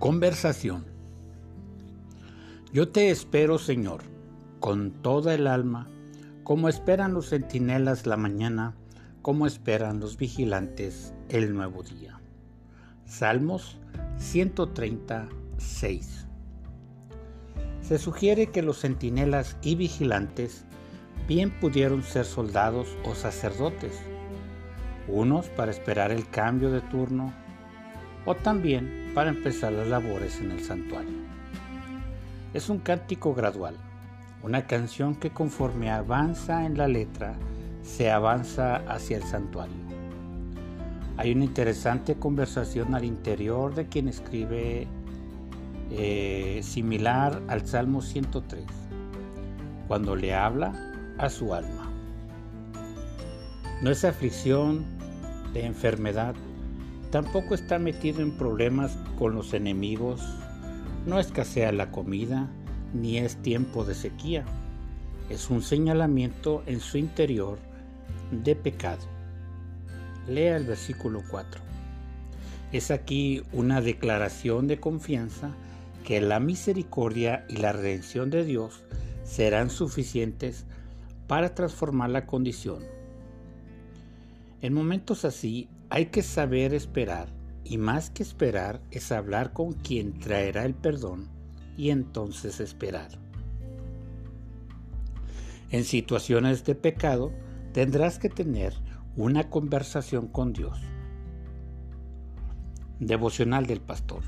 Conversación. Yo te espero, Señor, con toda el alma, como esperan los centinelas la mañana, como esperan los vigilantes el nuevo día. Salmos 136. Se sugiere que los centinelas y vigilantes bien pudieron ser soldados o sacerdotes, unos para esperar el cambio de turno o también para empezar las labores en el santuario. Es un cántico gradual, una canción que conforme avanza en la letra, se avanza hacia el santuario. Hay una interesante conversación al interior de quien escribe eh, similar al Salmo 103, cuando le habla a su alma. No es aflicción de enfermedad Tampoco está metido en problemas con los enemigos, no escasea la comida, ni es tiempo de sequía. Es un señalamiento en su interior de pecado. Lea el versículo 4. Es aquí una declaración de confianza que la misericordia y la redención de Dios serán suficientes para transformar la condición. En momentos así hay que saber esperar y más que esperar es hablar con quien traerá el perdón y entonces esperar. En situaciones de pecado tendrás que tener una conversación con Dios. Devocional del Pastor.